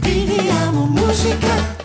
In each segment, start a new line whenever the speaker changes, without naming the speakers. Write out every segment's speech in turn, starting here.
Viviamo musica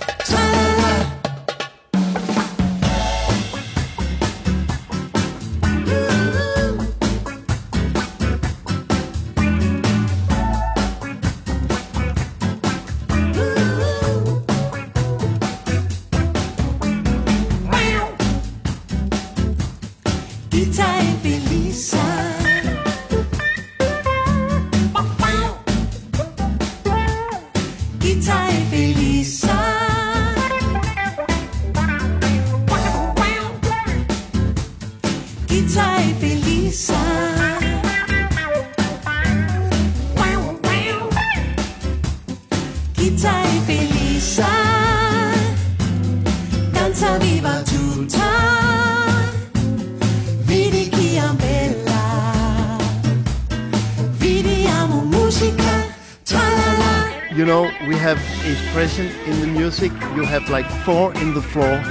You know, we have expression in the music. You have like four in the floor.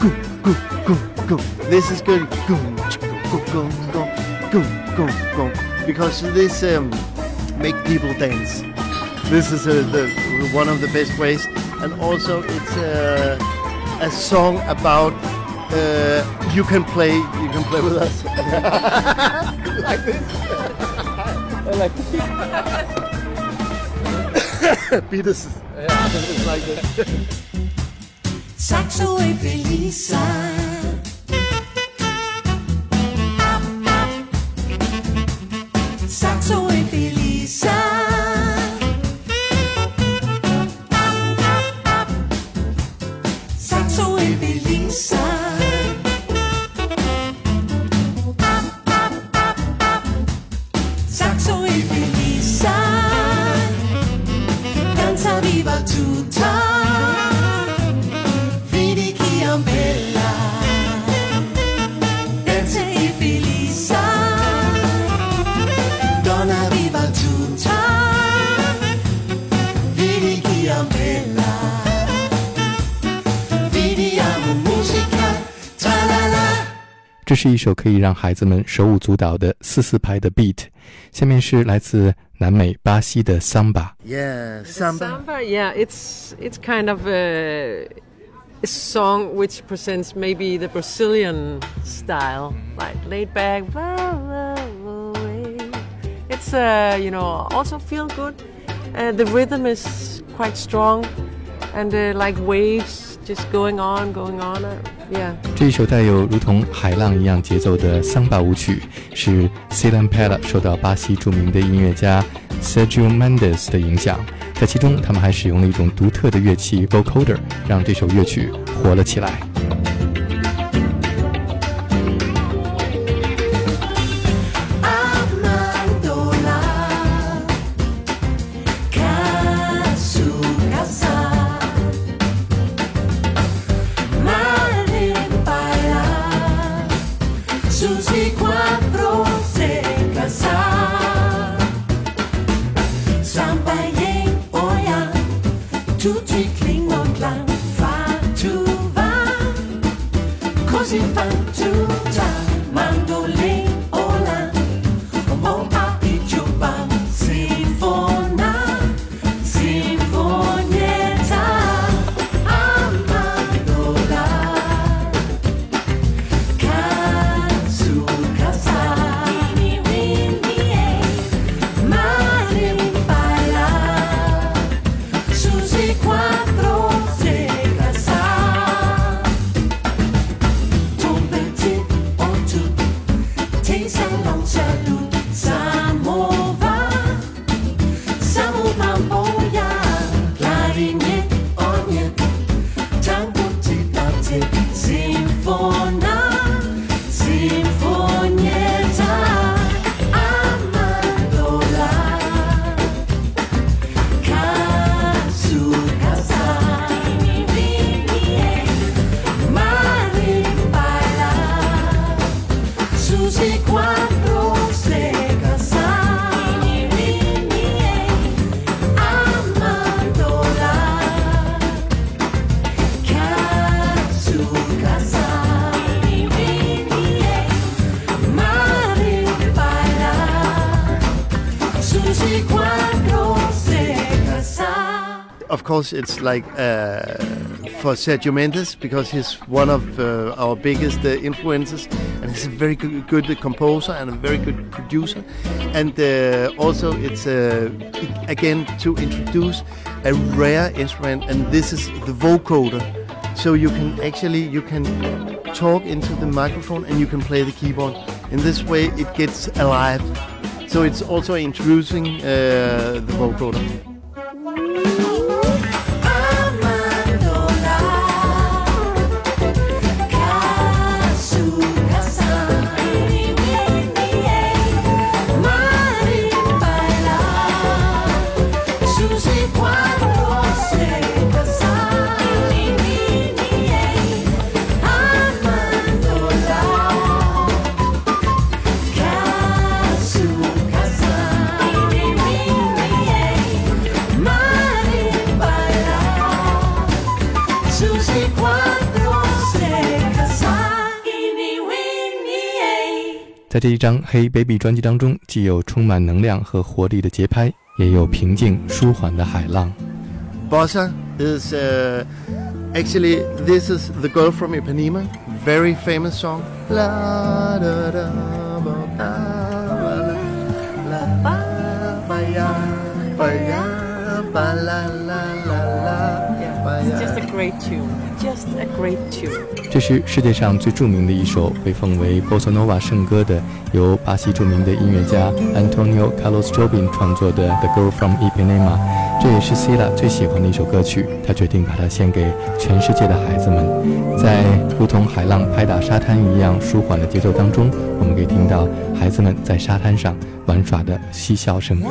Go, go, go, go. This is good. Go, go, go, go, go, go, go. Because this um, make people dance. This is uh, the one of the best ways, and also it's uh, a song about uh, you can play. You can play with us like this. I like Beatles. Yeah, it's like this.
Saxo e felice.
是一首可以让孩子们手舞足蹈的四四拍的 beat。下面是来自南美巴西的桑巴。
Yeah, samba.
Samba, yeah, it's it's kind of a, a song which presents maybe the Brazilian style, like laid back. wah, wah, wah, way. It's uh, you know also feel good. Uh, the rhythm is quite strong, and uh, like waves just going on, going on. Uh, yeah.
这一首带有如同海浪一样节奏的桑巴舞曲，是 c i l a n Pella 受到巴西著名的音乐家 Sergio Mendes 的影响，在其中他们还使用了一种独特的乐器 vocoder，让这首乐曲活了起来。
Of course, it's like uh, for Sergio Mendes because he's one of uh, our biggest uh, influences, and he's a very good, good composer and a very good producer. And uh, also, it's uh, again to introduce a rare instrument, and this is the vocoder. So you can actually you can talk into the microphone and you can play the keyboard. In this way, it gets alive. So it's also introducing uh, the vocoder.
在这一张《Hey Baby》专辑当中，既有充满能量和活力的节拍，也有平静舒缓的海浪。
Bossa is uh, actually this is the girl from Ipanema, very famous song. La da da ba ba ba la la ba ba ya ba ya ba la la la la ba
It's just
ya.
a great tune. Just a great tune.
这是世界上最著名的一首被奉为 Bossa Nova 圣歌的，由巴西著名的音乐家 Antonio Carlos Jobim 创作的《The Girl from Ipanema》，这也是 Sila 最喜欢的一首歌曲。他决定把它献给全世界的孩子们。在如同海浪拍打沙滩一样舒缓的节奏当中，我们可以听到孩子们在沙滩上玩耍的嬉笑声。《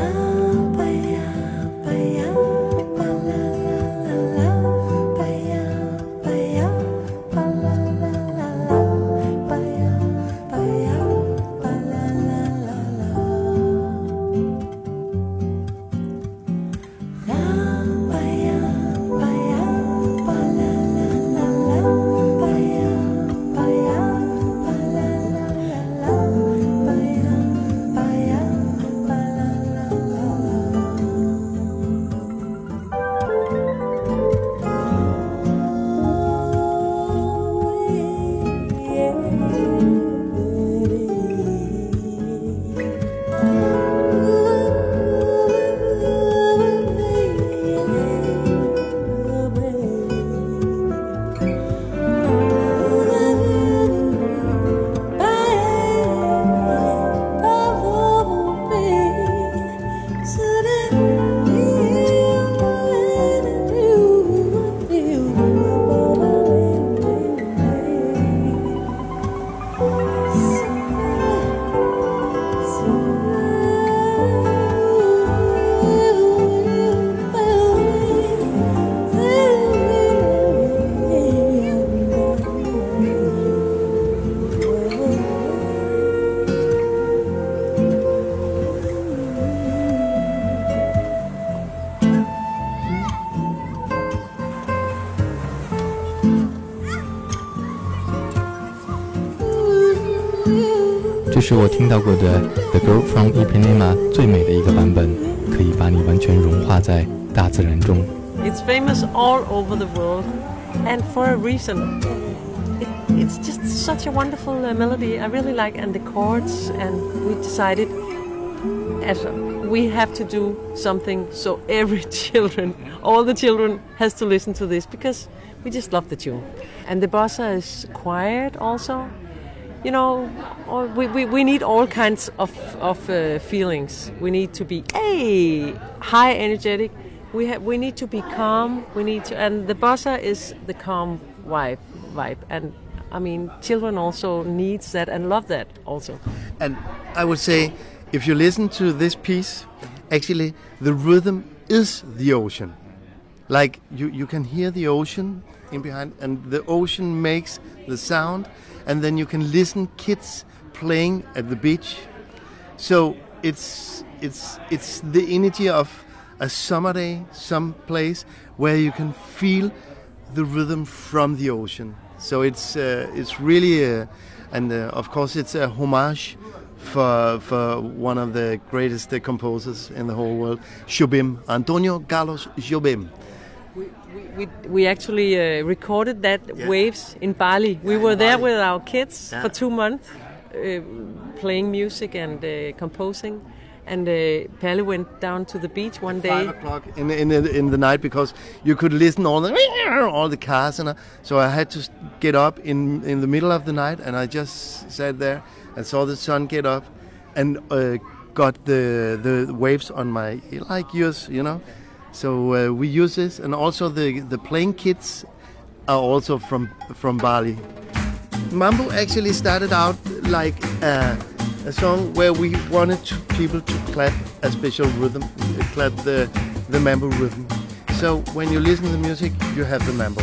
是我听到过的《The Girl from Ipanema》最美的一个版本，可以把你完全融化在大自然中。
It's famous all over the world, and for a reason. It, it's just such a wonderful uh, melody. I really like, and the chords. And we decided, as we have to do something so every children, all the children, has to listen to this because we just love the tune. And the bossa is quiet also. You know, we, we, we need all kinds of, of uh, feelings. We need to be hey, high energetic. We have we need to be calm. We need to, and the bossa is the calm vibe, vibe. And I mean, children also needs that and love that also.
And I would say, if you listen to this piece, actually the rhythm is the ocean. Like you, you can hear the ocean in behind, and the ocean makes the sound, and then you can listen kids playing at the beach. So it's it's it's the energy of a summer day, some place where you can feel the rhythm from the ocean. So it's uh, it's really, uh, and uh, of course it's a homage for for one of the greatest uh, composers in the whole world, Jobim, Antonio Carlos Jobim.
We, we, we actually uh, recorded that
Yeah.
waves in Bali. We were there
Bali.
with our kids
Yeah.
for two months, uh, playing music and uh, composing.
and uh, Palle went down to the beach one day.
Five o'clock in in the, in the night because you could listen all the all the cars and uh, so I had to get up in in the middle of the night and I just sat there and saw the sun get up and uh, got the the waves on my like yours, you know. So uh, we use this and also the the playing kits are also from from Bali. Mambo actually started out like a, a song where we wanted to, people to clap a special rhythm, clap the the mambo rhythm. So when you listen to the music, you have the mambo.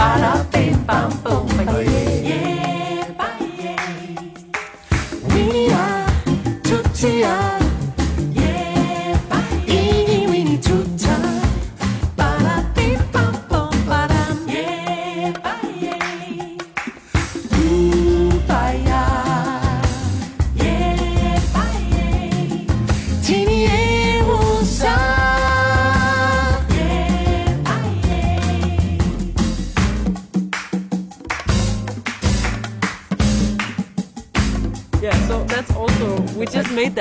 Ba-da, bim, bam, bum, ba, yeah, yeah, ah, yeah. Yeah,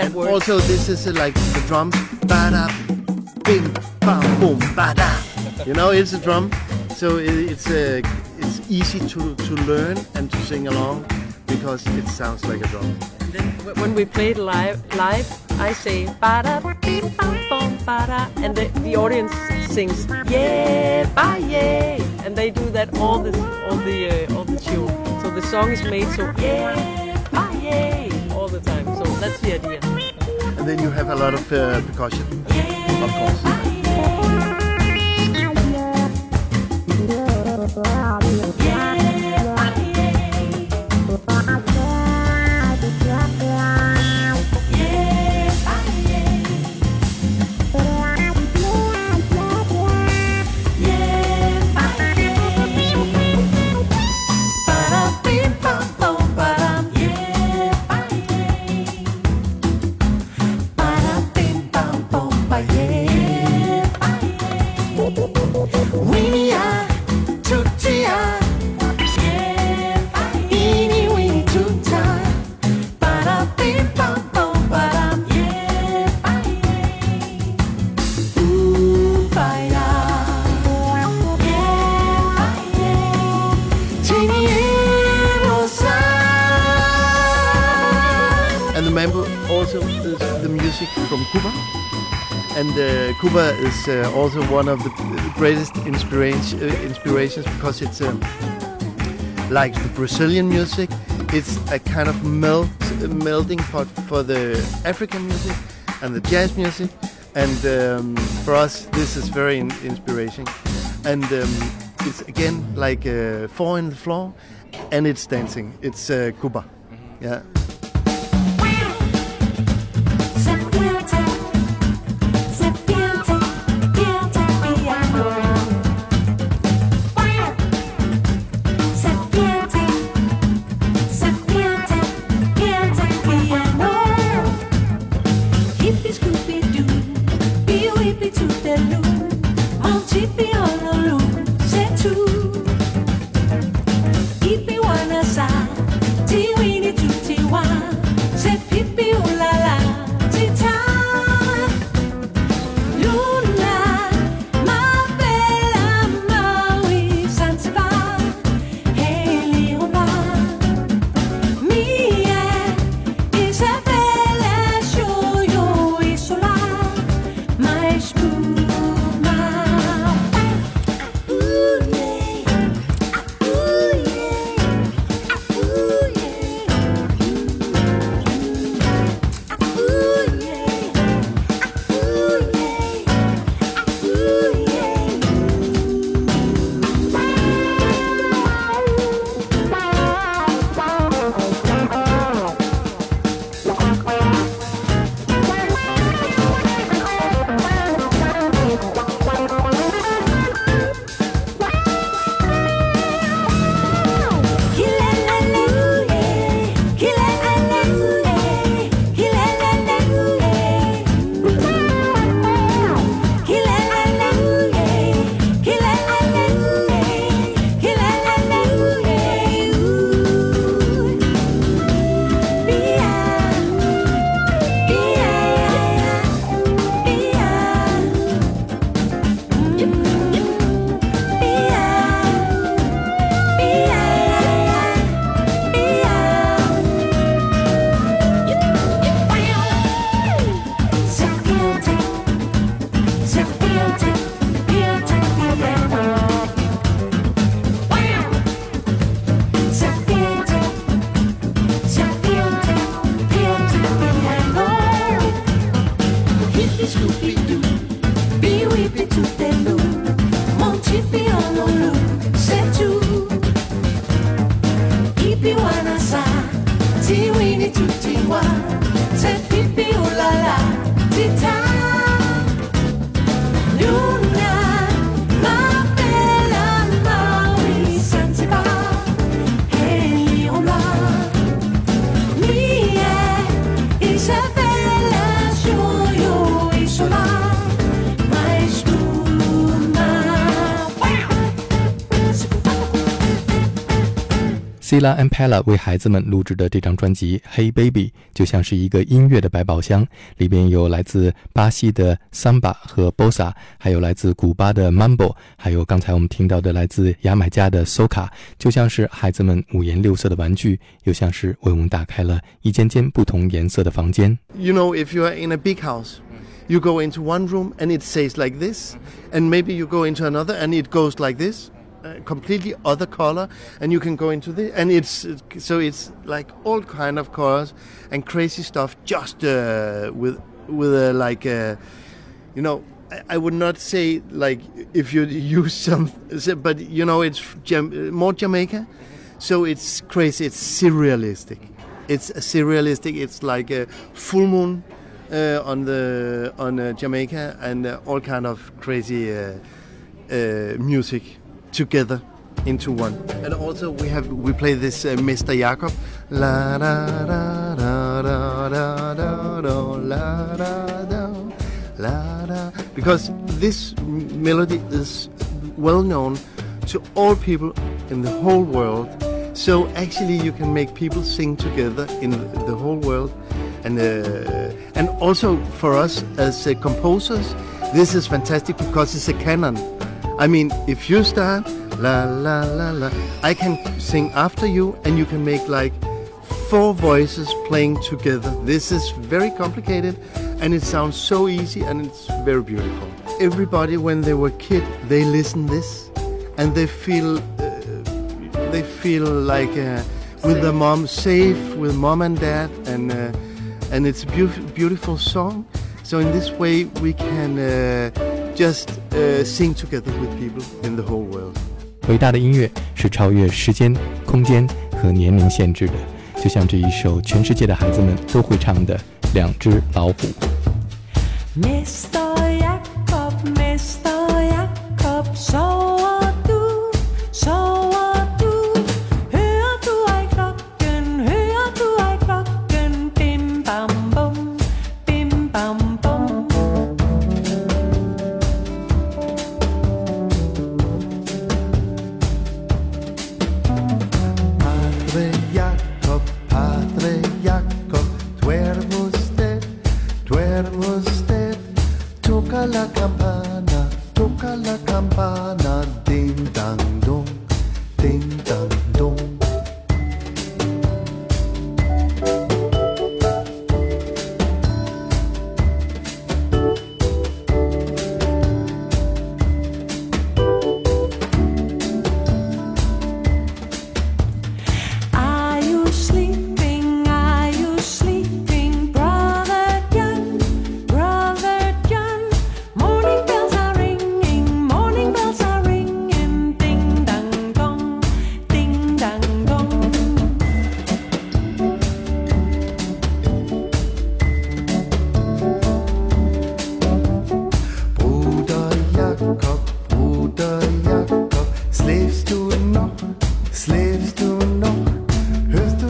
that word.
Also, this is uh, like the drums. Ba-da, bing, bam, boom, ba-da. You know, it's a drum, so i it's uh, it's easy to, to learn and to sing along because it sounds like a drum.
Then when we play it live, live, I say ba da bim bam bum ba da, and the, the audience sings yeah ba yeah, and they do that all the all the uh, all the tune. So the song is made so yeah ba yeah all the time. So that's the idea.
And then you have a lot of uh, percussion, of course.
Weenie-ah,
Cuba is uh, also one of the greatest inspiration, uh, inspirations because it's um, like the Brazilian music. It's a kind of melt, melting pot for the African music and the jazz music. And um, for us, this is very in- inspiration. And um, it's again like uh, four in the floor, and it's dancing. It's uh, Cuba. Yeah.
Moripi tutelu, Montipi onuru, setu Ipi wanasa, tutiwa, pipi ulala
Cilla and Pella 为孩子们录制的这张专辑《Hey Baby》就像是一个音乐的百宝箱，里边有来自巴西的桑巴和 bossa，还有来自古巴的 mambo，还有刚才我们听到的来自牙买加的 soca，就像是孩子们五颜六色的玩具，又像是为我们打开了一间间不同颜色的房间。
You know, if you are in a big house, you go into one room and it says like this, and maybe you go into another and it goes like this, uh, completely other color, and you can go into this, and it's so it's like all kind of colors and crazy stuff, just uh, with with a like a, you know. I- would not say like if you use some, but you know it's Jam- more Jamaica, so it's crazy. It's surrealistic. It's a surrealistic. It's like a full moon uh, on the on uh, Jamaica and uh, all kind of crazy uh, uh, music together into one. And also we have we play this uh, Mr. Jakob. La da da da da da da da la da da la da because this melody is well known to all people in the whole world. So actually, you can make people sing together in the whole world, and uh, and also for us as uh, composers, this is fantastic because it's a canon. I mean, if you start la la la la, I can sing after you, and you can make like four voices playing together. This is very complicated, and it sounds so easy, and it's very beautiful. Everybody, when they were kid, they listen this, and they feel uh, they feel like uh, with the mom safe with mom and dad and uh, and it's a beautiful beautiful song so in this way we can uh, just uh, sing together with people in the whole world
伟大的音乐是超越时间、空间和年龄限制的，就像这一首全世界的孩子们都会唱的《两只老虎》。
insan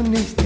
nicht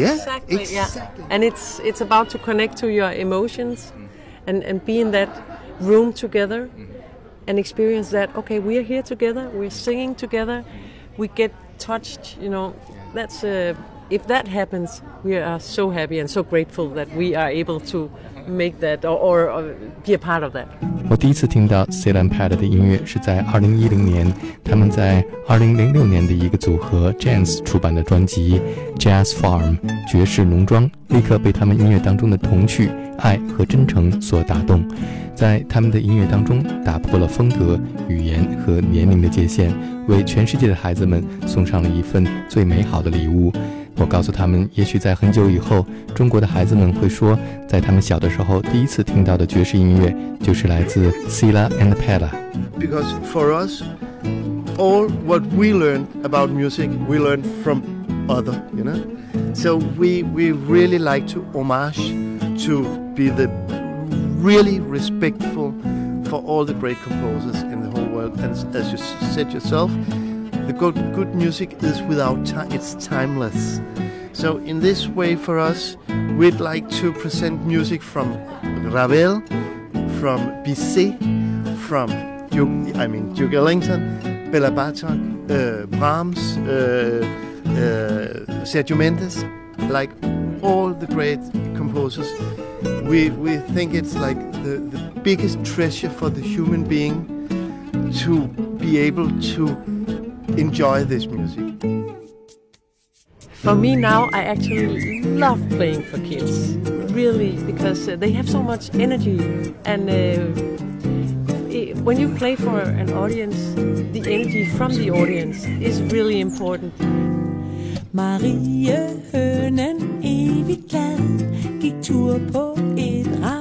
Yeah, exactly.
exactly.
Yeah. And it's it's about to connect to your emotions and, and be in that room together and experience that okay, we're here together, we're singing together, we get touched, you know. That's uh, if that happens, we are so happy and so grateful that we are able to make that or, or, or be a part of that.
我第一次听到 s e l a n Pad 的音乐是在2010年，他们在2006年的一个组合 Jazz 出版的专辑《Jazz Farm》爵士农庄，立刻被他们音乐当中的童趣、爱和真诚所打动，在他们的音乐当中打破了风格、语言和年龄的界限，为全世界的孩子们送上了一份最美好的礼物。我告诉他们，也许在很久以后，中国的孩子们会说，在他们小的时候第一次听到的爵士音乐就是来自 Sila and Pella。
because for us, all what we learn about music, we learn from other, you know. So we we really like to homage to be the really respectful for all the great composers in the whole world. And as you s- said yourself, the good good music is without time; it's timeless. So in this way, for us, we'd like to present music from Ravel, from Bizet, from Duke, I mean Duke Ellington, Bela Bartok, uh, Brahms, uh, uh, Sergio Mendes, like all the great composers. We we think it's like the, the biggest treasure for the human being to be able to enjoy this music.
For me now, I actually love playing for kids, really, because uh, they have so much energy. And uh, i when you play for an audience, the energy from the audience is really important.
Marie hønen evig glad Gik tur på et rabarberblad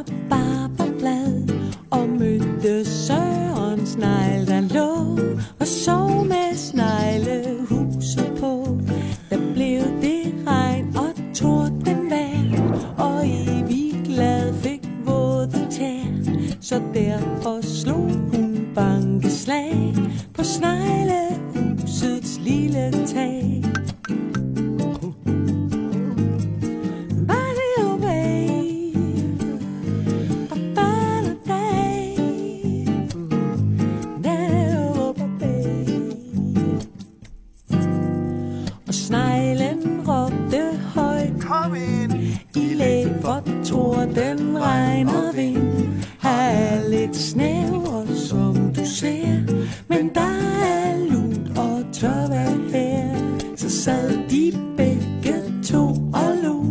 Men der er lut og tørvær her. Så sad de begge to og lo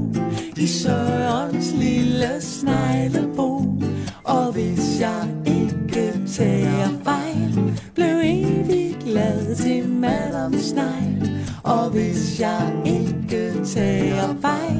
I Sørens lille sneglebo. Og hvis jeg ikke tager fejl Blev evig glad til Madame Snegl. Og hvis jeg ikke tager fejl